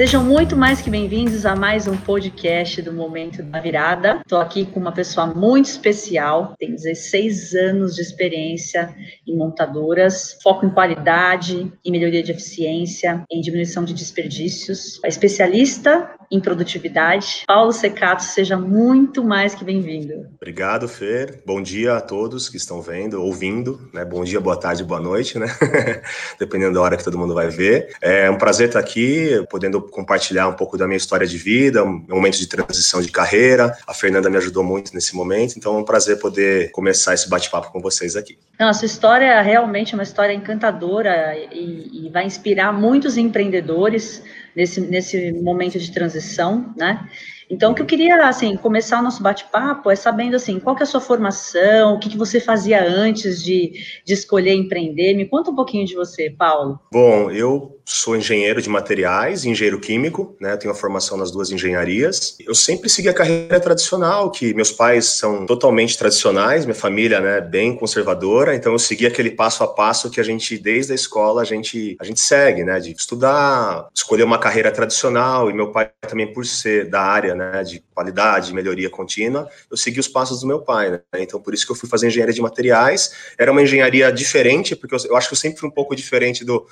Sejam muito mais que bem-vindos a mais um podcast do Momento da Virada. Estou aqui com uma pessoa muito especial, tem 16 anos de experiência em montadoras, foco em qualidade, em melhoria de eficiência, em diminuição de desperdícios. É especialista em produtividade. Paulo Secato, seja muito mais que bem-vindo. Obrigado, Fer. Bom dia a todos que estão vendo, ouvindo. Né? Bom dia, boa tarde, boa noite, né? Dependendo da hora que todo mundo vai ver. É um prazer estar aqui, podendo compartilhar um pouco da minha história de vida, um momento de transição de carreira. A Fernanda me ajudou muito nesse momento, então é um prazer poder começar esse bate-papo com vocês aqui. Não, a sua história realmente é uma história encantadora e, e vai inspirar muitos empreendedores nesse, nesse momento de transição, né? Então, o que eu queria, assim, começar o nosso bate-papo é sabendo, assim, qual que é a sua formação, o que, que você fazia antes de, de escolher empreender. Me conta um pouquinho de você, Paulo. Bom, eu sou engenheiro de materiais, engenheiro químico, né? Tenho a formação nas duas engenharias. Eu sempre segui a carreira tradicional, que meus pais são totalmente tradicionais, minha família, né, bem conservadora, então eu segui aquele passo a passo que a gente desde a escola a gente a gente segue, né, de estudar, escolher uma carreira tradicional e meu pai também por ser da área, né, de qualidade, melhoria contínua, eu segui os passos do meu pai, né? Então por isso que eu fui fazer engenharia de materiais. Era uma engenharia diferente, porque eu, eu acho que eu sempre fui um pouco diferente do,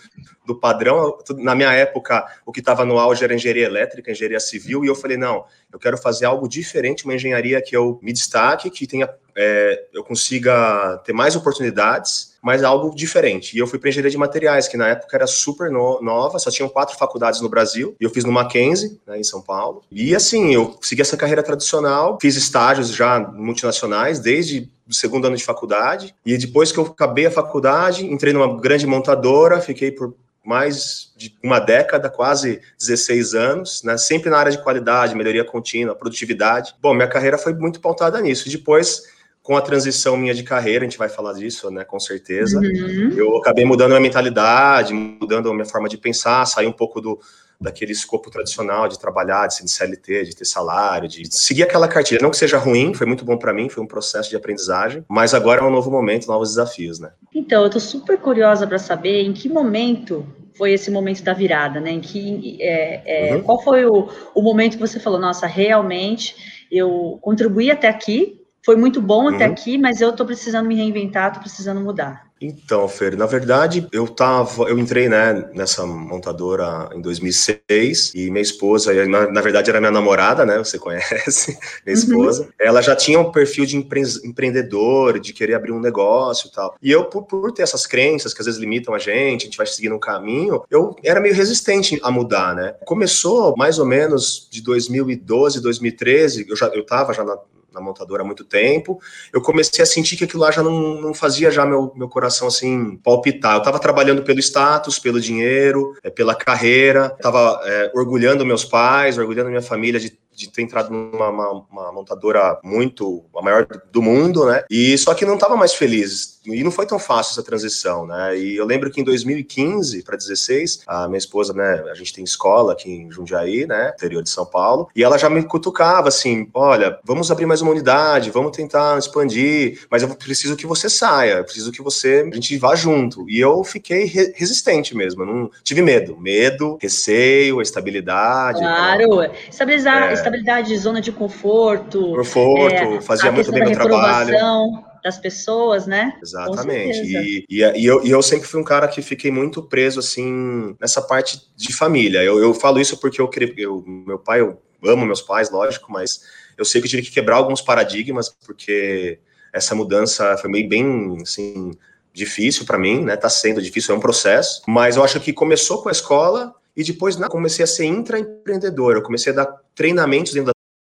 do padrão na minha época, o que estava no auge era engenharia elétrica, engenharia civil, e eu falei, não, eu quero fazer algo diferente, uma engenharia que eu me destaque, que tenha, é, eu consiga ter mais oportunidades, mas algo diferente. E eu fui para engenharia de materiais, que na época era super no, nova, só tinham quatro faculdades no Brasil, e eu fiz no Mackenzie, né, em São Paulo. E assim, eu segui essa carreira tradicional, fiz estágios já multinacionais, desde o segundo ano de faculdade, e depois que eu acabei a faculdade, entrei numa grande montadora, fiquei por mais de uma década, quase 16 anos, né? sempre na área de qualidade, melhoria contínua, produtividade. Bom, minha carreira foi muito pautada nisso. Depois, com a transição minha de carreira, a gente vai falar disso, né, com certeza, uhum. eu acabei mudando a mentalidade, mudando a minha forma de pensar, sair um pouco do, daquele escopo tradicional de trabalhar, de ser de CLT, de ter salário, de seguir aquela cartilha. Não que seja ruim, foi muito bom para mim, foi um processo de aprendizagem, mas agora é um novo momento, novos desafios, né? Então, eu tô super curiosa para saber em que momento foi esse momento da virada, né? Em que, é, é, uhum. Qual foi o, o momento que você falou, nossa, realmente eu contribuí até aqui, foi muito bom uhum. até aqui, mas eu estou precisando me reinventar, estou precisando mudar. Então, Fer, na verdade, eu tava, eu entrei, né, nessa montadora em 2006 e minha esposa, na, na verdade era minha namorada, né, você conhece, minha uhum. esposa, uhum. ela já tinha um perfil de empre empreendedor, de querer abrir um negócio e tal. E eu, por, por, ter essas crenças que às vezes limitam a gente, a gente vai seguindo um caminho, eu era meio resistente a mudar, né. Começou mais ou menos de 2012, 2013, eu já eu tava já na, na montadora há muito tempo, eu comecei a sentir que aquilo lá já não, não fazia já meu, meu coração assim palpitar. Eu estava trabalhando pelo status, pelo dinheiro, é, pela carreira, estava é, orgulhando meus pais, orgulhando minha família de de ter entrado numa uma, uma montadora muito, a maior do mundo, né? E só que não estava mais feliz. E não foi tão fácil essa transição, né? E eu lembro que em 2015 para 16, a minha esposa, né, a gente tem escola aqui em Jundiaí, né, interior de São Paulo, e ela já me cutucava assim: "Olha, vamos abrir mais uma unidade, vamos tentar expandir, mas eu preciso que você saia, eu preciso que você a gente vá junto". E eu fiquei re resistente mesmo, não tive medo, medo, receio, estabilidade. Claro, estabilizar, é estabilidade, zona de conforto. Conforto, é, fazia muito bem o trabalho das pessoas, né? Exatamente. E, e, e, eu, e eu sempre fui um cara que fiquei muito preso, assim, nessa parte de família. Eu, eu falo isso porque eu, eu meu pai, eu amo meus pais, lógico, mas eu sei que eu tive que quebrar alguns paradigmas, porque essa mudança foi meio bem, assim, difícil para mim, né? Tá sendo difícil, é um processo, mas eu acho que começou com a escola e depois né, comecei a ser intraempreendedor. Eu comecei a dar treinamentos dentro da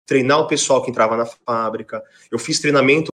treinar o pessoal que entrava na fábrica. Eu fiz treinamento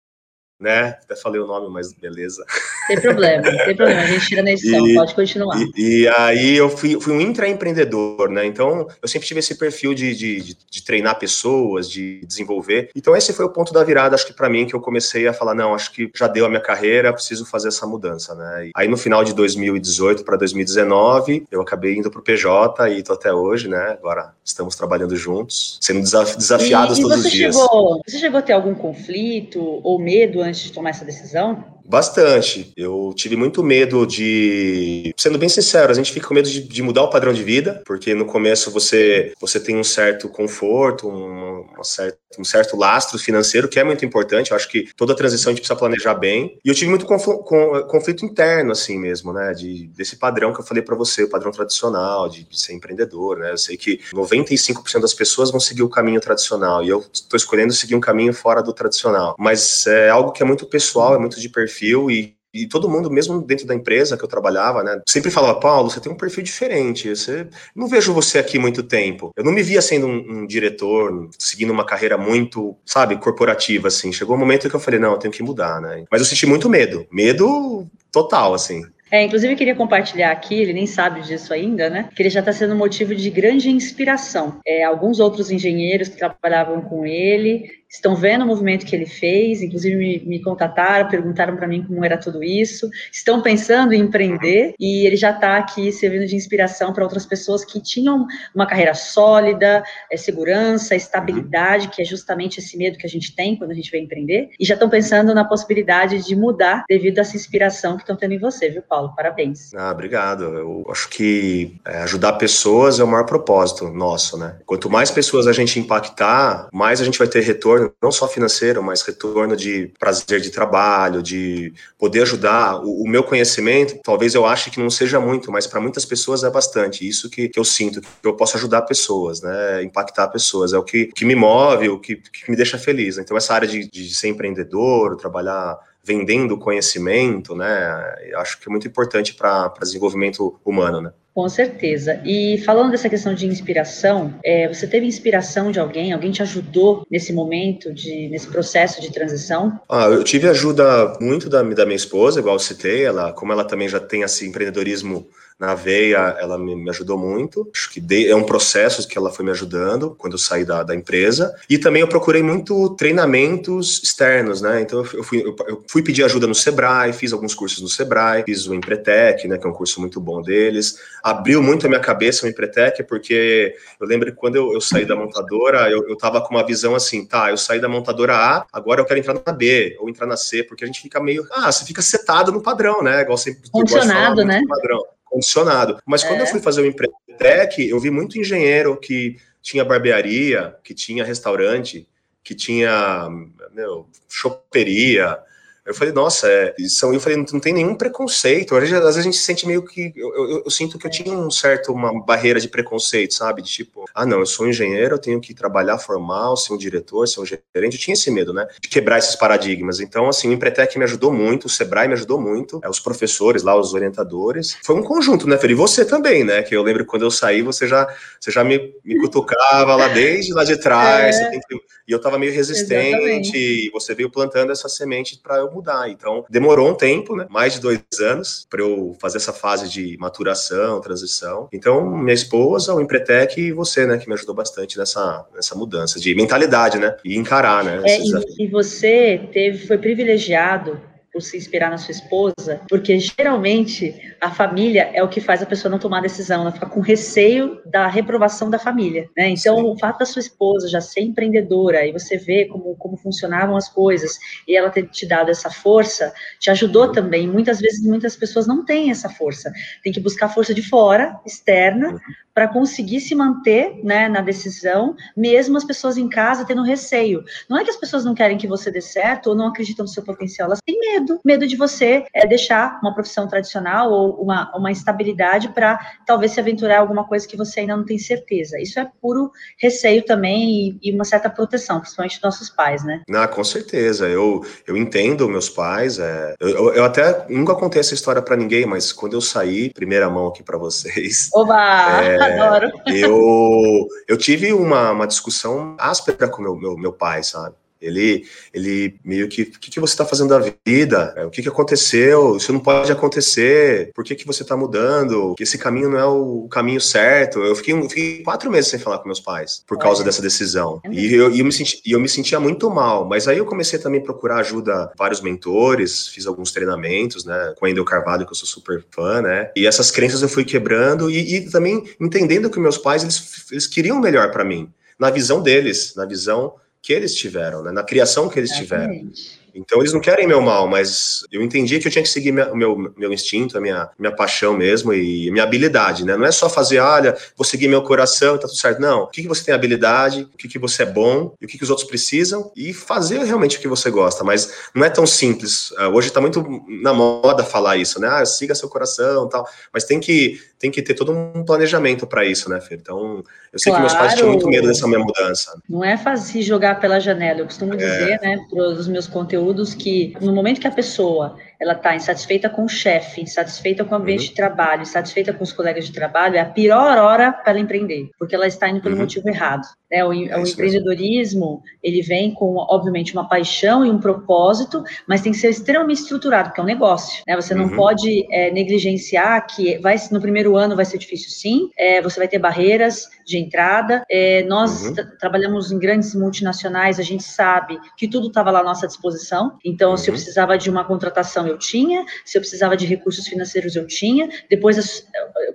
né? Até falei o nome, mas beleza. Tem problema, tem problema, a gente tira na edição, e, pode continuar. E, e, aí eu fui, fui um intraempreendedor, né? Então eu sempre tive esse perfil de, de, de, de, treinar pessoas, de desenvolver. Então esse foi o ponto da virada, acho que para mim, que eu comecei a falar: não, acho que já deu a minha carreira, preciso fazer essa mudança, né? E aí no final de 2018 para 2019, eu acabei indo para o PJ e tô até hoje, né? Agora estamos trabalhando juntos, sendo desafiados e, todos os dias. Chegou, você chegou a ter algum conflito ou medo antes de tomar essa decisão? Bastante. Eu tive muito medo de. Sendo bem sincero, a gente fica com medo de, de mudar o padrão de vida, porque no começo você, você tem um certo conforto, um, uma certa, um certo lastro financeiro, que é muito importante. Eu acho que toda transição a gente precisa planejar bem. E eu tive muito conflito interno, assim mesmo, né? De, desse padrão que eu falei para você, o padrão tradicional, de, de, ser empreendedor, né? Eu sei que 95% das pessoas vão seguir o caminho tradicional e eu estou escolhendo seguir um caminho fora do tradicional. Mas é algo que é muito pessoal, é muito de perfil e e todo mundo, mesmo dentro da empresa que eu trabalhava, né, sempre falava, Paulo, você tem um perfil diferente, você não vejo você aqui muito tempo. Eu não me via sendo um, um, diretor, seguindo uma carreira muito, sabe, corporativa, assim. Chegou um momento que eu falei, não, eu tenho que mudar, né? Mas eu senti muito medo, medo total, assim. É, inclusive, queria compartilhar aqui, ele nem sabe disso ainda, né? Que ele já está sendo motivo de grande inspiração. É, alguns outros engenheiros que trabalhavam com ele estão vendo o movimento que ele fez, inclusive me, me contataram, perguntaram para mim como era tudo isso, estão pensando em empreender e ele já está aqui servindo de inspiração para outras pessoas que tinham uma carreira sólida, é, segurança, estabilidade, que é justamente esse medo que a gente tem quando a gente vem empreender, e já estão pensando na possibilidade de mudar devido a essa inspiração que estão tendo em você, viu, Paulo? Parabéns. Ah, obrigado. Eu acho que é, ajudar pessoas é o maior propósito nosso, né? Quanto mais pessoas a gente impactar, mais a gente vai ter retorno retorno, não só financeiro, mas retorno de prazer de trabalho, de poder ajudar. O, o meu conhecimento, talvez eu ache que não seja muito, mas para muitas pessoas é bastante. Isso que, que, eu sinto, que eu posso ajudar pessoas, né? Impactar pessoas. É o que, que me move, o que, que me deixa feliz. Então, essa área de, de ser empreendedor, trabalhar vendendo conhecimento, né? Eu acho que é muito importante para desenvolvimento humano, né? Com certeza. E falando dessa questão de inspiração, é, você teve inspiração de alguém? Alguém te ajudou nesse momento, de, nesse processo de transição? Ah, eu tive ajuda muito da, da minha esposa, igual citei, ela, como ela também já tem esse empreendedorismo na veia, ela me, me ajudou muito. Acho que é um processo que ela foi me ajudando quando eu saí da, da empresa. E também eu procurei muito treinamentos externos, né? Então eu fui, eu, eu fui pedir ajuda no Sebrae, fiz alguns cursos no Sebrae, fiz o Empretec, né? Que é um curso muito bom deles. Abriu muito a minha cabeça o Empretec, porque eu lembro que quando eu, eu saí da montadora, eu, eu tava com uma visão assim, tá, eu saí da montadora A, agora eu quero entrar na B, ou entrar na C, porque a gente fica meio, ah, você fica setado no padrão, né? Igual sempre. Funcionado, né? Padrão condicionado. Mas quando é. eu fui fazer o Empretec, eu vi muito engenheiro que tinha barbearia, que tinha restaurante, que tinha, meu, choperia, eu falei, nossa, é, são, eu falei, não, não tem nenhum preconceito. Às vezes, às vezes a gente se sente meio que. Eu, eu, eu, sinto que eu tinha um certo, uma barreira de preconceito, sabe? De tipo, ah, não, eu sou engenheiro, eu tenho que trabalhar formal, ser um diretor, ser um gerente. Eu tinha esse medo, né? De quebrar esses paradigmas. Então, assim, o Empretec me ajudou muito, o Sebrae me ajudou muito, é, os professores lá, os orientadores. Foi um conjunto, né, Felipe? E você também, né? Que eu lembro quando eu saí, você já, você já me, me cutucava lá desde lá de trás. É. Que, e eu tava meio resistente, Exatamente. e você veio plantando essa semente para eu mudar. Então, demorou um tempo, né? Mais de dois anos, para eu fazer essa fase de maturação, transição. Então, minha esposa, o Empretec e você, né? Que me ajudou bastante nessa, nessa mudança de mentalidade, né? E encarar, né? É, e, e você teve, foi privilegiado por se inspirar na sua esposa, porque geralmente a família é o que faz a pessoa não tomar decisão, ela fica com receio da reprovação da família, né? Então, Sim. o fato da sua esposa já ser empreendedora e você ver como, como funcionavam as coisas e ela ter te dado essa força, te ajudou também. Muitas vezes, muitas pessoas não têm essa força, tem que buscar força de fora, externa, uhum para conseguir se manter né, na decisão, mesmo as pessoas em casa tendo receio. Não é que as pessoas não querem que você dê certo ou não acreditam no seu potencial, elas têm medo, medo de você é, deixar uma profissão tradicional ou uma, uma estabilidade para talvez se aventurar em alguma coisa que você ainda não tem certeza. Isso é puro receio também e, e uma certa proteção, principalmente dos nossos pais, né? Ah, com certeza. Eu, eu entendo meus pais. É, eu, eu até nunca contei essa história para ninguém, mas quando eu saí, primeira mão aqui para vocês. Oba! É, Adoro. Eu, eu tive uma, uma discussão áspera com meu, meu, meu pai, sabe? Ele, ele meio que, o que, que você está fazendo da vida? É, o que, que aconteceu? Isso não pode acontecer. Por que, que você está mudando? Que esse caminho não é o caminho certo. Eu fiquei, eu fiquei quatro meses sem falar com meus pais por causa dessa decisão. É e eu, eu, me senti, eu me sentia muito mal. Mas aí eu comecei também a procurar ajuda vários mentores, fiz alguns treinamentos, né? Com o Endel Carvalho, que eu sou super fã, né? E essas crenças eu fui quebrando e, e também entendendo que meus pais, eles, eles queriam melhor para mim. Na visão deles, na visão que eles tiveram, né? na criação que eles tiveram. Então eles não querem meu mal, mas eu entendi que eu tinha que seguir o meu, meu instinto, a minha, minha paixão mesmo e minha habilidade, né? Não é só fazer, olha, vou seguir meu coração e tá tudo certo. Não. O que, que você tem habilidade, o que, que você é bom e o que, que os outros precisam e fazer realmente o que você gosta. Mas não é tão simples. Ah, hoje tá muito na moda falar isso, né? Ah, siga seu coração tal. Mas tem que, tem que ter todo um planejamento para isso, né, Fer? Então, eu sei claro. que meus pais tinham muito medo dessa minha mudança. Não é fácil jogar pela janela. Eu costumo é. dizer, né, para os meus conteúdos que no momento que a pessoa ela está insatisfeita com o chefe, insatisfeita com o ambiente uhum. de trabalho, insatisfeita com os colegas de trabalho, é a pior hora para ela empreender, porque ela está indo pelo uhum. motivo errado. É, o, é o empreendedorismo, ele vem com, obviamente, uma paixão e um propósito, mas tem que ser extremamente estruturado, porque é um negócio. Né? Você não uhum. pode é, negligenciar que vai, no primeiro ano vai ser difícil sim, é, você vai ter barreiras de entrada. É, nós uhum. trabalhamos em grandes multinacionais, a gente sabe que tudo estava lá à nossa disposição, então se eu uhum. precisava de uma contratação, eu tinha, se eu precisava de recursos financeiros, eu tinha. Depois,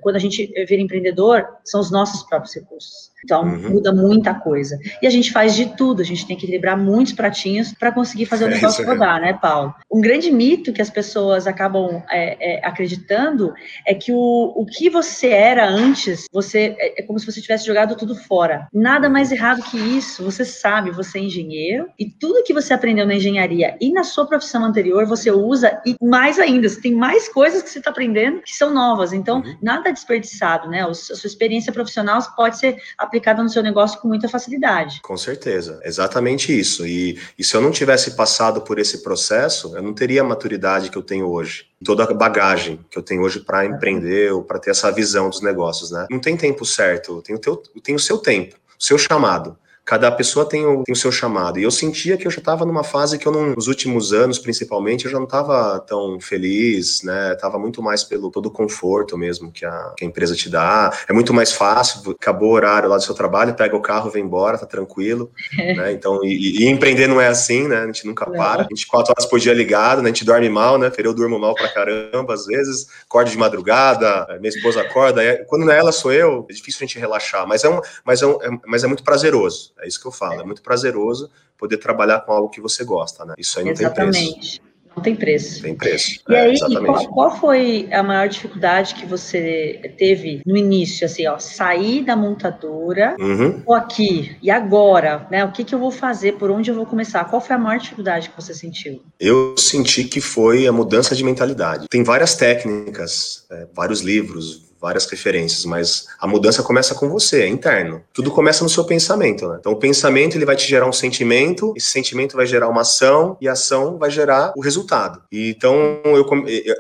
quando a gente vira empreendedor, são os nossos próprios recursos. Então, uhum. muda muita coisa. E a gente faz de tudo, a gente tem que equilibrar muitos pratinhos para conseguir fazer o é negócio é rodar, né, Paulo? Um grande mito que as pessoas acabam é, é, acreditando é que o, o que você era antes, você é, é, como se você tivesse jogado tudo fora. Nada mais errado que isso. Você sabe, você é engenheiro e tudo que você aprendeu na engenharia e na sua profissão anterior, você usa e mais ainda, você tem mais coisas que você está aprendendo que são novas. Então, uhum. nada desperdiçado, né? A sua experiência profissional pode ser aplicada no seu negócio com muita facilidade. Com certeza, exatamente isso. E, e se eu não tivesse passado por esse processo, eu não teria a maturidade que eu tenho hoje toda a bagagem que eu tenho hoje para empreender ou para ter essa visão dos negócios, né? Não tem tempo certo, tem o, teu, tem o seu tempo, o seu chamado. Cada pessoa tem o, tem o seu chamado. E eu sentia que eu já estava numa fase que eu não, nos últimos anos, principalmente, eu já não estava tão feliz, né? Tava muito mais pelo todo o conforto mesmo que a, que a empresa te dá. É muito mais fácil, acabou o horário lá do seu trabalho, pega o carro, vem embora, tá tranquilo. né? Então, e, e, empreender não é assim, né? A gente nunca para. 24 horas por dia ligado, né? A gente dorme mal, né? Eu durmo mal pra caramba, às vezes, acordo de madrugada, minha esposa acorda. Quando não é ela, sou eu, é difícil a gente relaxar, mas é, um, mas é, um, é mas é muito prazeroso. É isso que eu falo. É muito prazeroso poder trabalhar com algo que você gosta, né? Isso aí não Exatamente. tem preço. Não tem preço. Tem preço. E é, aí, e qual, qual, foi a maior dificuldade que você teve no início, assim, ó, sair da montadora, uhum. ou aqui, e agora, né? O que, que eu vou fazer, por onde eu vou começar? Qual foi a maior dificuldade que você sentiu? Eu senti que foi a mudança de mentalidade. Tem várias técnicas, é, vários livros, várias referências, mas a mudança começa com você, é interno. Tudo começa no seu pensamento, né? Então o pensamento ele vai te gerar um sentimento, esse sentimento vai gerar uma ação e a ação vai gerar o resultado. E, então eu,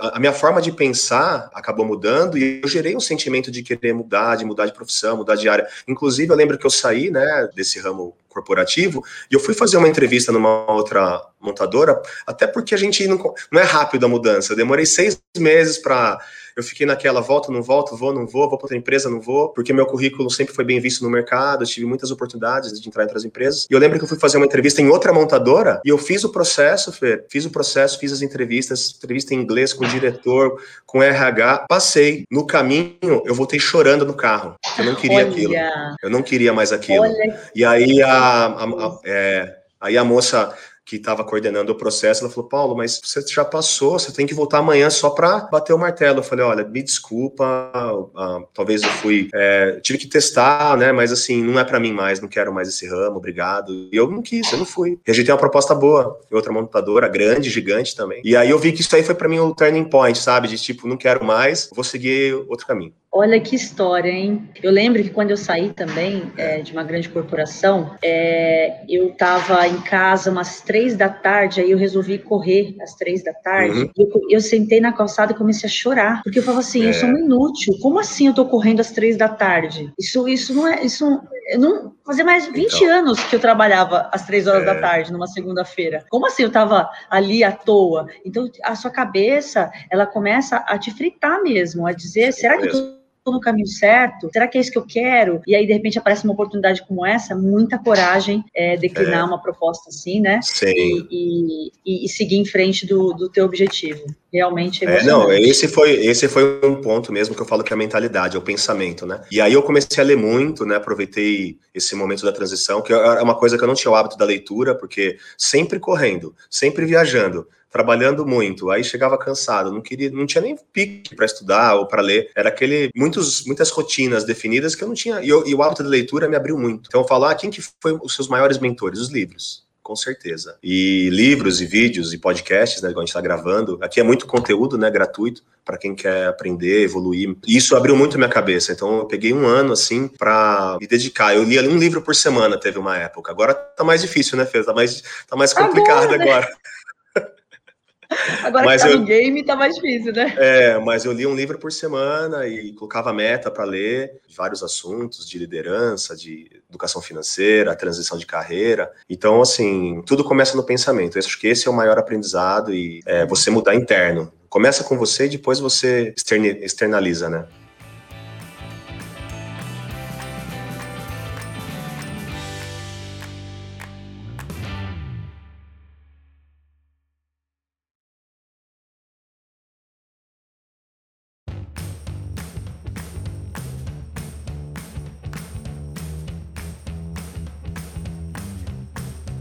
a minha forma de pensar acabou mudando e eu gerei um sentimento de querer mudar, de mudar de profissão, mudar de área. Inclusive eu lembro que eu saí, né, desse ramo corporativo e eu fui fazer uma entrevista numa outra montadora, até porque a gente não, não é rápido a mudança. Eu demorei seis meses para eu fiquei naquela volta, não volto, vou, não vou, vou para outra empresa, não vou, porque meu currículo sempre foi bem visto no mercado, tive muitas oportunidades de entrar em outras empresas. E eu lembro que eu fui fazer uma entrevista em outra montadora e eu fiz o processo, Fer, fiz o processo, fiz as entrevistas, entrevista em inglês com o diretor, com o RH, passei. No caminho, eu voltei chorando no carro. Eu não queria Olha. aquilo. Eu não queria mais aquilo. Olha. E aí a, a, a é, aí a moça que estava coordenando o processo, ela falou: Paulo, mas você já passou, você tem que voltar amanhã só para bater o martelo. Eu falei: olha, me desculpa, uh, talvez eu fui, é, tive que testar, né? Mas assim, não é para mim mais, não quero mais esse ramo, obrigado. E eu não quis, eu não fui. Rejeitei uma proposta boa, outra montadora, grande, gigante também. E aí eu vi que isso aí foi para mim o turning point, sabe? De tipo, não quero mais, vou seguir outro caminho. Olha que história, hein? Eu lembro que quando eu saí também é, de uma grande corporação, é, eu estava em casa umas três da tarde, aí eu resolvi correr às três da tarde. Uhum. Eu, eu, sentei na calçada e comecei a chorar, porque eu falava assim: é. eu sou um inútil. Como assim eu tô correndo às três da tarde? Isso, isso não é. Isso não fazia mais de 20 então, anos que eu trabalhava às três horas da é. tarde, numa segunda-feira. Como assim eu estava ali à toa? Então a sua cabeça ela começa a te fritar mesmo, a dizer: será que eu tô no caminho certo? Será que é isso que eu quero? E aí, de repente, aparece uma oportunidade como essa, muita coragem é, declinar é. uma proposta assim, né? Sim. E, e, e, seguir em frente do, do teu objetivo. Realmente é, Não, esse foi, esse foi um ponto mesmo que eu falo que é a mentalidade, é o pensamento, né? E aí eu comecei a ler muito, né? Aproveitei esse momento da transição, que é uma coisa que eu não tinha o hábito da leitura, porque sempre correndo, sempre viajando trabalhando muito, aí chegava cansado, não queria, não tinha nem pique para estudar ou para ler, era aquele muitos, muitas rotinas definidas que eu não tinha, e, eu, e o hábito da leitura me abriu muito. Então eu falo, ah, quem que foi os seus maiores mentores? Os livros com certeza. E livros e vídeos e podcasts, né, que a gente está gravando, aqui é muito conteúdo, né, gratuito para quem quer aprender, evoluir. E isso abriu muito minha cabeça. Então eu peguei um ano assim para me dedicar. Eu lia um livro por semana, teve uma época. Agora tá mais difícil, né, Fê? Tá mais tá mais complicado agora. Né? agora. Agora mas que tá eu, no game tá mais difícil, né? É, mas eu li um livro por semana e colocava meta para ler vários assuntos de liderança, de educação financeira, transição de carreira. Então, assim, tudo começa no pensamento. Eu acho que esse é o maior aprendizado e é, você mudar interno. Começa com você e depois você externaliza, né?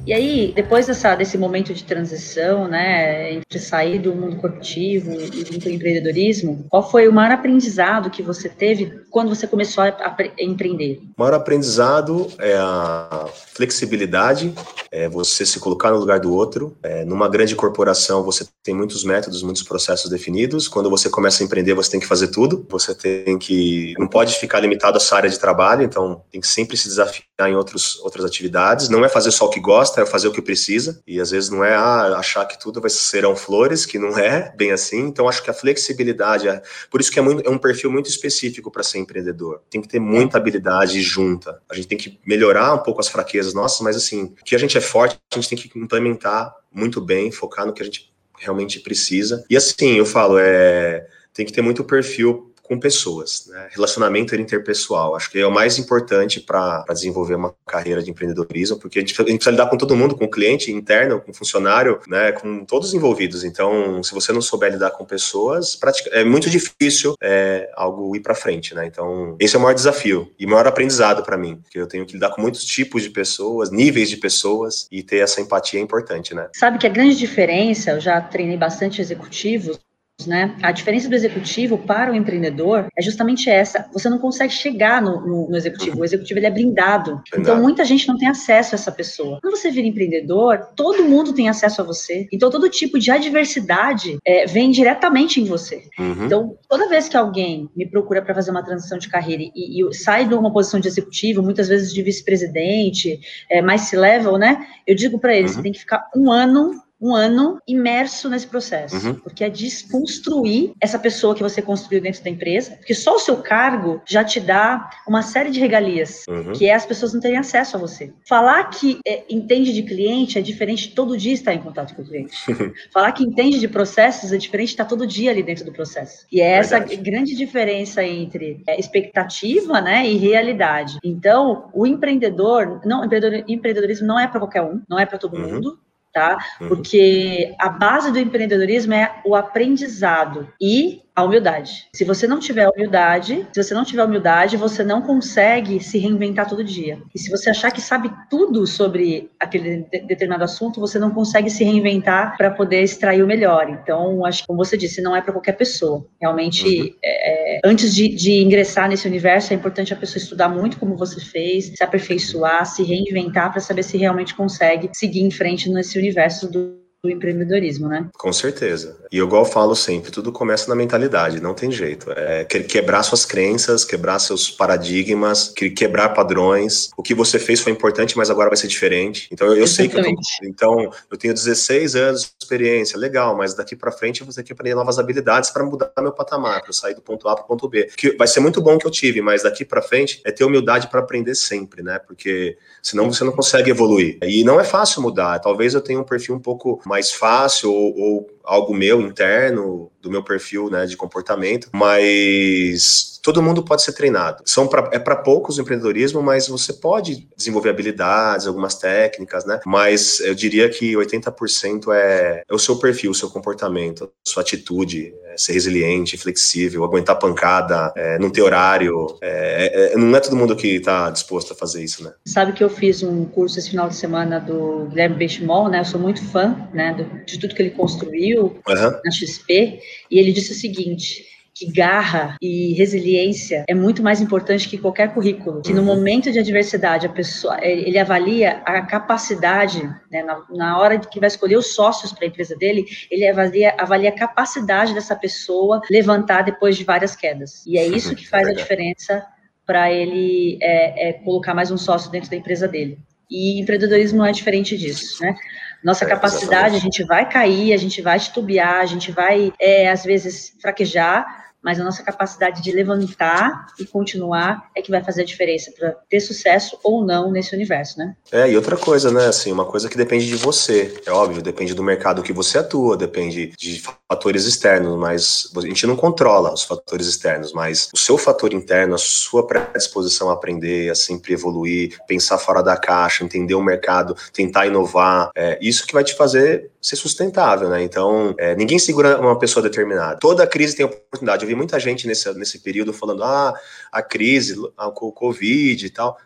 E aí, depois dessa, desse momento de transição, né, entre sair do mundo corporativo e vir para o empreendedorismo, qual foi o maior aprendizado que você teve quando você começou a, a, empreender? O maior aprendizado é a flexibilidade, é você se colocar no lugar do outro. É, numa grande corporação, você tem muitos métodos, muitos processos definidos. Quando você começa a empreender, você tem que fazer tudo. Você tem que. Não pode ficar limitado a sua área de trabalho, então tem que sempre se desafiar em outros, outras atividades. Não é fazer só o que gosta é fazer o que precisa, e às vezes não é ah, achar que tudo vai serão flores, que não é bem assim. Então acho que a flexibilidade, é, por isso que é, muito, é um perfil muito específico para ser empreendedor. Tem que ter muita habilidade junta. A gente tem que melhorar um pouco as fraquezas nossas, mas assim, que a gente é forte, a gente tem que implementar muito bem, focar no que a gente realmente precisa. E assim, eu falo, é, tem que ter muito perfil com pessoas, né? relacionamento interpessoal. Acho que é o mais importante para desenvolver uma carreira de empreendedorismo, porque a gente, a gente, precisa lidar com todo mundo, com o cliente interno, com o funcionário, né? com todos os envolvidos. Então, se você não souber lidar com pessoas, é muito difícil é, algo ir para frente. Né? Então, esse é o maior desafio e o maior aprendizado para mim, que eu tenho que lidar com muitos tipos de pessoas, níveis de pessoas e ter essa empatia é importante. Né? Sabe que a grande diferença, eu já treinei bastante executivos, né? A diferença do executivo para o empreendedor é justamente essa. Você não consegue chegar no, no, no executivo. O executivo ele é blindado. Então muita gente não tem acesso a essa pessoa. Quando você vira empreendedor, todo mundo tem acesso a você. Então todo tipo de adversidade é, vem diretamente em você. Uhum. Então toda vez que alguém me procura para fazer uma transição de carreira e, e sai de uma posição de executivo, muitas vezes de vice-presidente, é, mais C-level, né? Eu digo para eles, uhum. você tem que ficar um ano um ano imerso nesse processo, uhum. porque é desconstruir essa pessoa que você construiu dentro da empresa, porque só o seu cargo já te dá uma série de regalias, uhum. que é as pessoas não terem acesso a você. Falar que é, entende de cliente é diferente de todo dia estar em contato com o cliente. Falar que entende de processos é diferente de estar todo dia ali dentro do processo. E é essa Verdade. grande diferença entre é, expectativa, né, e realidade. Então, o empreendedor, não, empreendedorismo não é para qualquer um, não é para todo uhum. mundo, tá? Uhum. Porque a base do empreendedorismo é o aprendizado e a humildade. Se você não tiver humildade, se você não tiver humildade, você não consegue se reinventar todo dia. E se você achar que sabe tudo sobre aquele de determinado assunto, você não consegue se reinventar para poder extrair o melhor. Então, acho que, como você disse, não é para qualquer pessoa. Realmente, uhum. é, é, antes de, de, ingressar nesse universo, é importante a pessoa estudar muito como você fez, se aperfeiçoar, se reinventar para saber se realmente consegue seguir em frente nesse universo do do empreendedorismo, né? Com certeza. E eu igual falo sempre, tudo começa na mentalidade, não tem jeito. É quebrar suas crenças, quebrar seus paradigmas, quebrar padrões. O que você fez foi importante, mas agora vai ser diferente. Então eu, eu sei que eu tô, então eu tenho 16 anos de experiência, legal, mas daqui para frente eu vou ter que aprender novas habilidades para mudar meu patamar, para sair do ponto A para o ponto B. Que vai ser muito bom que eu tive, mas daqui para frente é ter humildade para aprender sempre, né? Porque senão você não consegue evoluir. E não é fácil mudar. Talvez eu tenha um perfil um pouco mais fácil ou, ou algo meu interno do meu perfil, né, de comportamento, mas todo mundo pode ser treinado. São pra, é para poucos o empreendedorismo, mas você pode desenvolver habilidades, algumas técnicas, né? Mas eu diria que 80% é, é o seu perfil, o seu comportamento, a sua atitude, é ser resiliente, flexível, aguentar pancada, é, não ter horário. É, é, não é todo mundo que está disposto a fazer isso, né? Sabe que eu fiz um curso esse final de semana do Guilherme Benchimol, né? Eu sou muito fã, né, de tudo que ele construiu uhum. na XP, e ele disse o seguinte que garra e resiliência é muito mais importante que qualquer currículo. Que no uhum. momento de adversidade, a pessoa, ele avalia a capacidade, né, na, na, hora que vai escolher os sócios para a empresa dele, ele avalia, avalia a capacidade dessa pessoa levantar depois de várias quedas. E é isso que faz a diferença para ele é, é, colocar mais um sócio dentro da empresa dele. E empreendedorismo não é diferente disso, né? Nossa é, capacidade, exatamente. a gente vai cair, a gente vai titubear, a gente vai, é, às vezes, fraquejar, mas a nossa capacidade de levantar e continuar é que vai fazer a diferença para ter sucesso ou não nesse universo, né? É, e outra coisa, né, assim, uma coisa que depende de você, é óbvio, depende do mercado que você atua, depende de fatores externos, mas a gente não controla os fatores externos, mas o seu fator interno, a sua predisposição a aprender, a sempre evoluir, pensar fora da caixa, entender o mercado, tentar inovar, é isso que vai te fazer ser sustentável, né? Então, é, ninguém segura uma pessoa determinada. Toda crise tem oportunidade. Eu vi muita gente nesse, nesse período falando, ah, a crise, o Covid e tal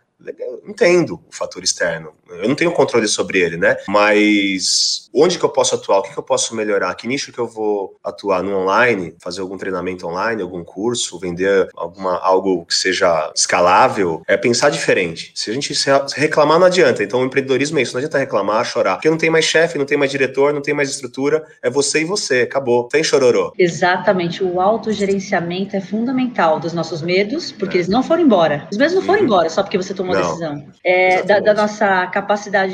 entendo o fator externo. Eu não tenho controle sobre ele, né? Mas onde que eu posso atuar? O que, que eu posso melhorar? Que nicho que eu vou atuar no online? Fazer algum treinamento online, algum curso, vender alguma, algo que seja escalável? É pensar diferente. Se a gente reclamar, não adianta. Então, o empreendedorismo é isso. Não adianta reclamar, chorar. Porque não tem mais chefe, não tem mais diretor, não tem mais estrutura. É você e você. Acabou. Tem chororô. Exatamente. O autogerenciamento é fundamental dos nossos medos, porque é. eles não foram embora. Os medos não foram uhum. embora só porque você tomou uma decisão. É, da, da, nossa capacidade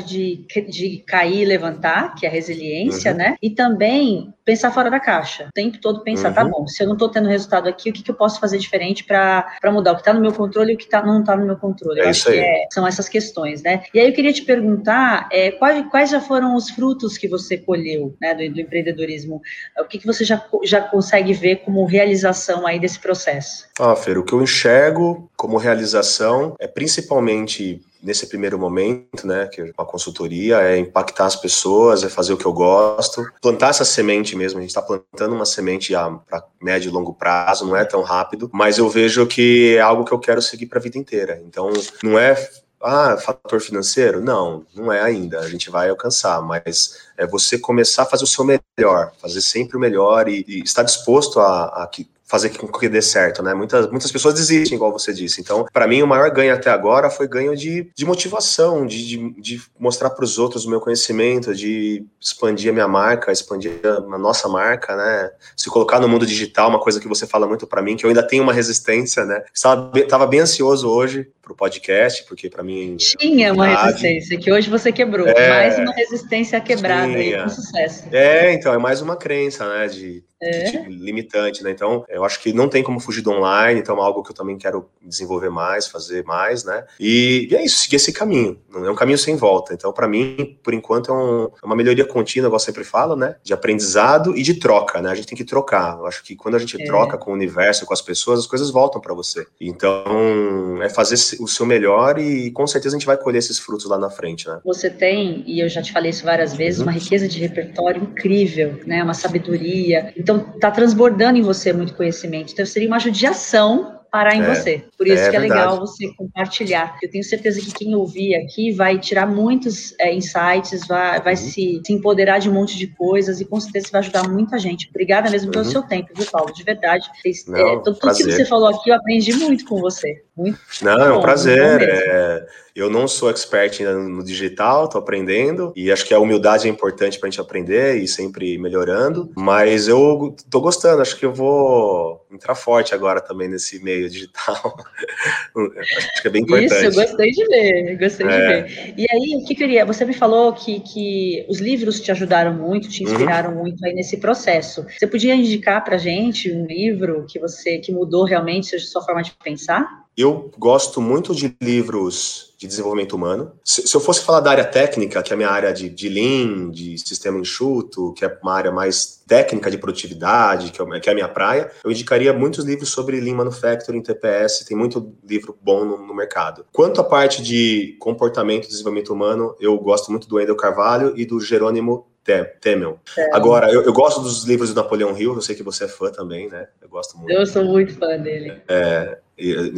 de, de cair e levantar, que é a resiliência, uhum. né? E também pensar fora da caixa. O tempo todo pensar, tá uhum. tá bom, se eu não estou tendo resultado aqui, o que, que eu posso fazer diferente para mudar o que está no meu controle e o que tá, não está no meu controle? É acho que é, são essas questões, né? E aí eu queria te perguntar é, quais, quais já foram os frutos que você colheu né, do, do empreendedorismo? O que, que você já, já consegue ver como realização aí desse processo? Ah, Fer, o que eu enxergo como realização é principalmente nesse primeiro momento, né, que é uma consultoria, é impactar as pessoas, é fazer o que eu gosto, plantar essa semente mesmo. A gente está plantando uma semente para médio e longo prazo, não é tão rápido, mas eu vejo que é algo que eu quero seguir para a vida inteira. Então, não é ah, fator financeiro? Não, não é ainda. A gente vai alcançar, mas é você começar a fazer o seu melhor, fazer sempre o melhor e, e estar disposto a, a que fazer com que dê certo, né? Muitas, muitas pessoas desistem, igual você disse. Então, para mim, o maior ganho até agora foi ganho de, de motivação, de, de, de mostrar para os outros o meu conhecimento, de expandir a minha marca, expandir a nossa marca, né? Se colocar no mundo digital, uma coisa que você fala muito para mim, que eu ainda tenho uma resistência, né? Estava, estava bem ansioso hoje para o podcast, porque para mim. Tinha uma resistência, que hoje você quebrou. É, mais uma resistência quebrada tinha. aí, com sucesso. É, então, é mais uma crença, né? De é. Tipo, limitante, né? Então, eu acho que não tem como fugir do online, então é algo que eu também quero desenvolver mais, fazer mais, né? E, e é isso, seguir esse caminho. Não é um caminho sem volta. Então, para mim, por enquanto, é, um, é, uma melhoria contínua, igual eu sempre falo, né? De aprendizado e de troca, né? A gente tem que trocar. Eu acho que quando a gente é. troca com o universo, com as pessoas, as coisas voltam para você. Então, é fazer o seu melhor e com certeza a gente vai colher esses frutos lá na frente, né? Você tem, e eu já te falei isso várias vezes, uhum. uma riqueza de repertório incrível, né? Uma sabedoria. Então, tá transbordando em você muito conhecimento. Então, seria uma judiação parar em é, você. Por isso é, que é verdade. legal você compartilhar. Eu tenho certeza que quem ouvir aqui vai tirar muitos é, insights, vai, vai uhum. se, se, empoderar de um monte de coisas e com certeza vai ajudar muita gente. Obrigada mesmo pelo uhum. seu tempo, viu, Paulo? De verdade. Não, é, tudo prazer. que você falou aqui, eu aprendi muito com você. Muito Não, é um prazer. É, eu não sou expert ainda no digital, estou aprendendo e acho que a humildade é importante para a gente aprender e sempre melhorando. Mas eu estou gostando, acho que eu vou entrar forte agora também nesse meio digital. acho que é bem importante. Isso, gostei de ver, gostei é. de ver. E aí, o que queria? Você me falou que, que os livros te ajudaram muito, te inspiraram uhum. muito aí nesse processo. Você podia indicar para gente um livro que você que mudou realmente sua forma de pensar? Eu gosto muito de livros de desenvolvimento humano. Se, se, eu fosse falar da área técnica, que é a minha área de, de Lean, de sistema enxuto, que é uma área mais técnica de produtividade, que é, que é a minha praia, eu indicaria muitos livros sobre Lean Manufacturing, TPS, tem muito livro bom no, no mercado. Quanto à parte de comportamento e desenvolvimento humano, eu gosto muito do Wendel Carvalho e do Jerônimo Temel. É. Agora, eu, eu, gosto dos livros do Napoleão Hill, eu sei que você é fã também, né? Eu gosto muito. Eu sou muito fã dele. É,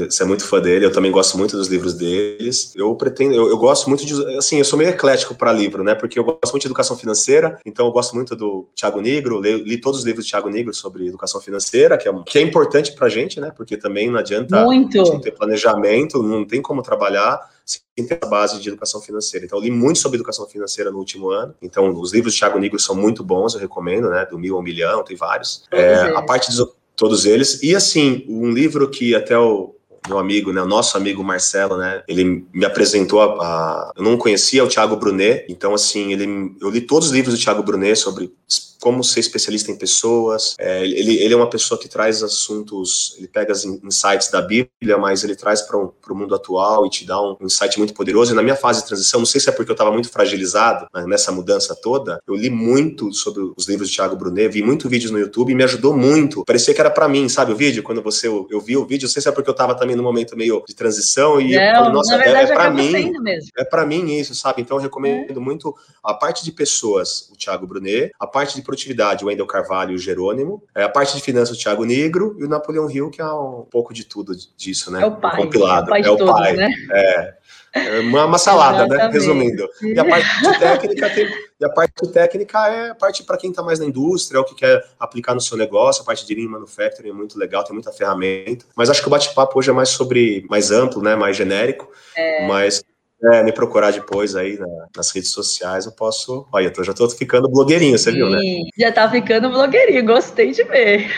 você é muito fã dele, eu também gosto muito dos livros deles. Eu pretendo, eu, eu gosto muito de, assim, eu sou meio eclético para livro, né? Porque eu gosto muito de educação financeira, então eu gosto muito do Tiago Negro, li, li, todos os livros do Tiago Negro sobre educação financeira, que é, que é importante pra gente, né? Porque também não adianta muito. a gente ter planejamento, não tem como trabalhar sem ter a base de educação financeira. Então, eu li muito sobre educação financeira no último ano. Então, os livros de Tiago Negro são muito bons, eu recomendo, né? Do Mil ao Milhão, tem vários. É, a parte de todos eles. E assim, um livro que até o meu amigo, né, o nosso amigo Marcelo, né, ele me apresentou a, a eu não conhecia o Thiago Brunet, então assim, ele eu li todos os livros do Thiago Brunet sobre como ser especialista em pessoas. É, ele, ele é uma pessoa que traz assuntos, ele pega os insights da Bíblia, mas ele traz para o mundo atual e te dá um, um insight muito poderoso. E na minha fase de transição, não sei se é porque eu estava muito fragilizado né, nessa mudança toda, eu li muito sobre os livros de Thiago Brunet, vi muito vídeos no YouTube e me ajudou muito. Parecia que era para mim, sabe o vídeo? Quando você eu, eu vi o vídeo, não sei se é porque eu estava também num momento meio de transição e não, eu falei, nossa, verdade, é, é para mim. É para mim isso, sabe? Então eu recomendo é. muito a parte de pessoas, o Thiago Brunet, a parte de produtividade, o Wendel Carvalho e o Jerônimo, é, a parte de finanças, o Thiago Negro e o Napoleão Hill, que é um pouco de tudo disso, né? É o pai. Compilado. É o pai. É o todos, pai. Né? É. é. Uma, uma salada, né? Resumindo. E a parte técnica tem, e a parte técnica é a parte para quem está mais na indústria, é o que quer aplicar no seu negócio, a parte de Lean Manufacturing é muito legal, tem muita ferramenta. Mas acho que o bate-papo hoje é mais sobre mais amplo, né? Mais genérico. É. Mas é, me procurar depois aí na, nas redes sociais, eu posso. Olha, eu tô, já tô ficando blogueirinho, você Sim, viu, né? Já tá ficando blogueirinho, gostei de ver.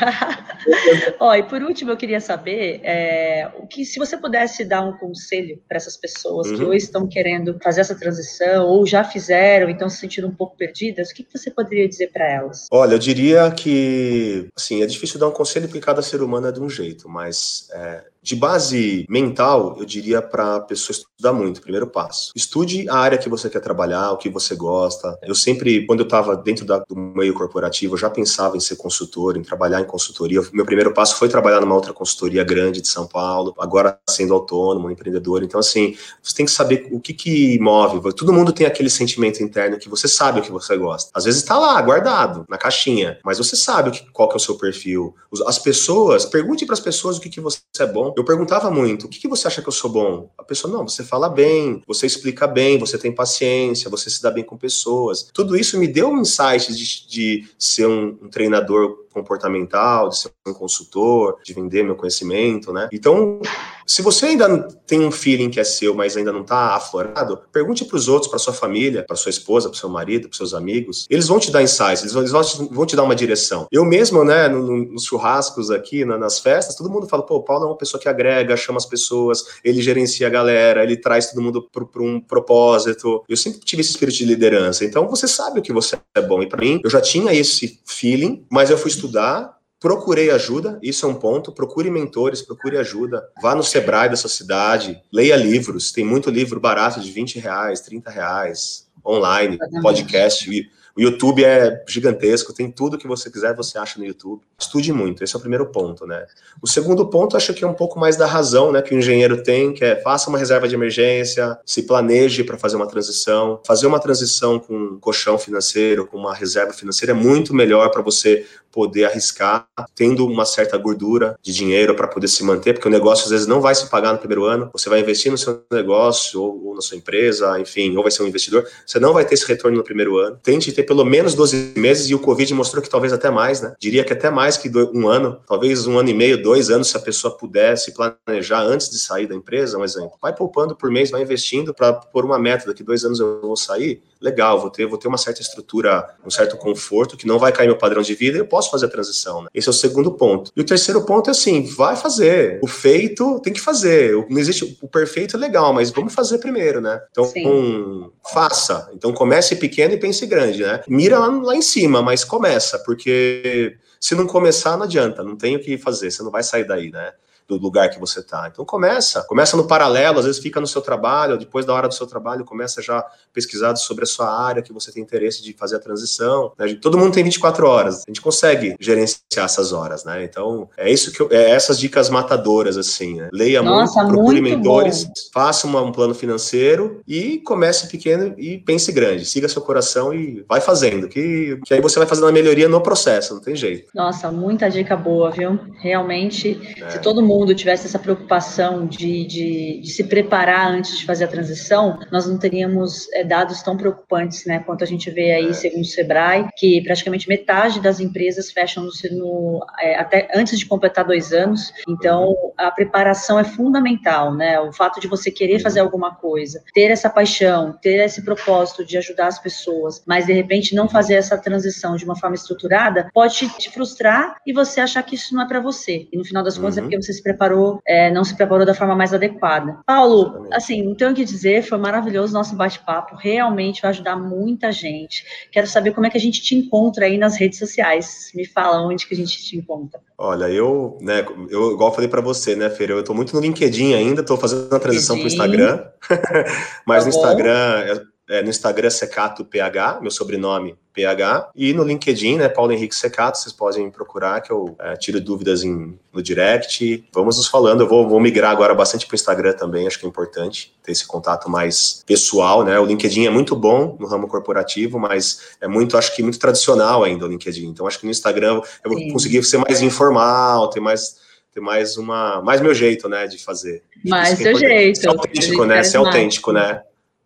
Ó, e por último, eu queria saber é, o que, se você pudesse dar um conselho para essas pessoas uhum. que hoje estão querendo fazer essa transição, ou já fizeram e estão se sentindo um pouco perdidas, o que, que você poderia dizer para elas? Olha, eu diria que, assim, é difícil dar um conselho porque cada ser humano é de um jeito, mas é, de base mental, eu diria para a pessoa estudar muito, primeiro passo. Estude a área que você quer trabalhar, o que você gosta. Eu sempre, quando eu estava dentro da, do meio corporativo, eu já pensava em ser consultor, em trabalhar em consultoria. Meu primeiro passo foi trabalhar numa outra consultoria grande de São Paulo, agora sendo autônomo, empreendedor. Então, assim, você tem que saber o que, que move. Todo mundo tem aquele sentimento interno que você sabe o que você gosta. Às vezes está lá, guardado, na caixinha, mas você sabe o que, qual que é o seu perfil. As pessoas, pergunte para as pessoas o que, que você é bom eu perguntava muito: o que, que você acha que eu sou bom? A pessoa, não, você fala bem, você explica bem, você tem paciência, você se dá bem com pessoas. Tudo isso me deu um insight de, de ser um, um treinador comportamental, de ser um consultor, de vender meu conhecimento, né? Então, se você ainda tem um feeling que é seu, mas ainda não está aflorado, pergunte para os outros, para sua família, para sua esposa, para seu marido, para seus amigos. Eles vão te dar insights, eles vão, eles vão te dar uma direção. Eu mesmo, né, nos churrascos aqui, nas festas, todo mundo fala, pô, o Paulo é uma pessoa que agrega, chama as pessoas, ele gerencia a galera, ele traz todo mundo para um propósito. Eu sempre tive esse espírito de liderança. Então, você sabe o que você é bom. E para mim, eu já tinha esse feeling, mas eu fui estudar, procurei ajuda, isso é um ponto. Procure mentores, procure ajuda. Vá no Sebrae da sua cidade, leia livros. Tem muito livro barato de 20 reais, 30 reais, online, podcast. O YouTube é gigantesco, tem tudo que você quiser, você acha no YouTube. Estude muito, esse é o primeiro ponto, né? O segundo ponto, acho que é um pouco mais da razão, né, que o engenheiro tem, que é faça uma reserva de emergência, se planeje para fazer uma transição. Fazer uma transição com um colchão financeiro, com uma reserva financeira é muito melhor para você poder arriscar, tendo uma certa gordura de dinheiro para poder se manter, porque o negócio às vezes não vai se pagar no primeiro ano. Você vai investir no seu negócio ou, ou na sua empresa, enfim, ou vai ser um investidor. Você não vai ter esse retorno no primeiro ano. Tente ter pelo menos 12 meses e o Covid mostrou que talvez até mais, né? Diria que até mais que um ano, talvez um ano e meio, dois anos, se a pessoa pudesse planejar antes de sair da empresa, um exemplo. Vai poupando por mês, vai investindo para pôr uma meta. Daqui dois anos eu vou sair. Legal, vou ter, vou ter uma certa estrutura, um certo conforto que não vai cair meu padrão de vida. Eu posso fazer a transição. Né? Esse é o segundo ponto. E o terceiro ponto é assim: vai fazer. O feito tem que fazer. Não existe o perfeito é legal, mas vamos fazer primeiro, né? Então, um, faça. Então comece pequeno e pense grande, né? Mira lá, lá em cima, mas começa, porque se não começar, não adianta, não tem o que fazer, você não vai sair daí, né? Do lugar que você está. Então começa, começa no paralelo, às vezes fica no seu trabalho, depois da hora do seu trabalho, começa já pesquisado sobre a sua área que você tem interesse de fazer a transição. Né? Todo mundo tem 24 horas, a gente consegue gerenciar essas horas, né? Então é isso que eu, é essas dicas matadoras assim, né? Leia Nossa, muito, procure muito mentores, bom. faça uma, um plano financeiro e comece pequeno e pense grande, siga seu coração e vai fazendo, que, que aí você vai fazendo a melhoria no processo, não tem jeito. Nossa, muita dica boa, viu? Realmente, é. se todo mundo tivesse essa preocupação de, de, de, se preparar antes de fazer a transição, nós não teríamos é, dados tão preocupantes, né? Quanto a gente vê aí, é. segundo o Sebrae, que praticamente metade das empresas fecham no, no é, até antes de completar dois anos. Então, a preparação é fundamental, né? O fato de você querer fazer alguma coisa, ter essa paixão, ter esse propósito de ajudar as pessoas, mas de repente não fazer essa transição de uma forma estruturada, pode te frustrar e você achar que isso não é para você. E no final das contas é uhum. é porque você se preparou, é, não se preparou da forma mais adequada. Paulo, assim, não tenho o que dizer, foi maravilhoso o nosso bate-papo, realmente vai ajudar muita gente. Quero saber como é que a gente te encontra aí nas redes sociais. Me fala onde que a gente te encontra. Olha, eu, né, eu igual falei para você, né, Fer, eu tô muito no LinkedIn ainda, tô fazendo a transição para o Instagram, mas tá no Instagram é, no Instagram Secato PH, meu sobrenome PH, e no LinkedIn, né, Paulo Henrique Secato, vocês podem procurar, que eu é, tiro dúvidas em, no direct. Vamos nos falando, eu vou, vou migrar agora bastante para o Instagram também, acho que é importante ter esse contato mais pessoal, né? O LinkedIn é muito bom no ramo corporativo, mas é muito, acho que muito tradicional ainda o LinkedIn. Então, acho que no Instagram eu vou Sim. conseguir ser mais informal, ter mais ter mais uma mais meu jeito, né, de fazer. Mais seu é jeito. Ser autêntico, né? Ser autêntico, né?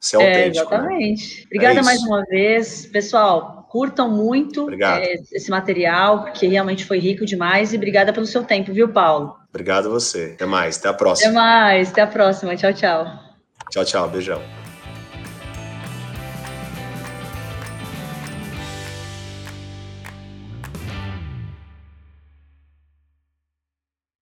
Ser é, autêntico. É, exatamente. Né? Obrigada é mais uma vez. Pessoal, curtam muito é, esse material, porque realmente foi rico demais. E obrigada pelo seu tempo, viu, Paulo? Obrigado a você. Até mais. Até a próxima. Até mais. Até a próxima. Tchau, tchau. Tchau, tchau. Beijão.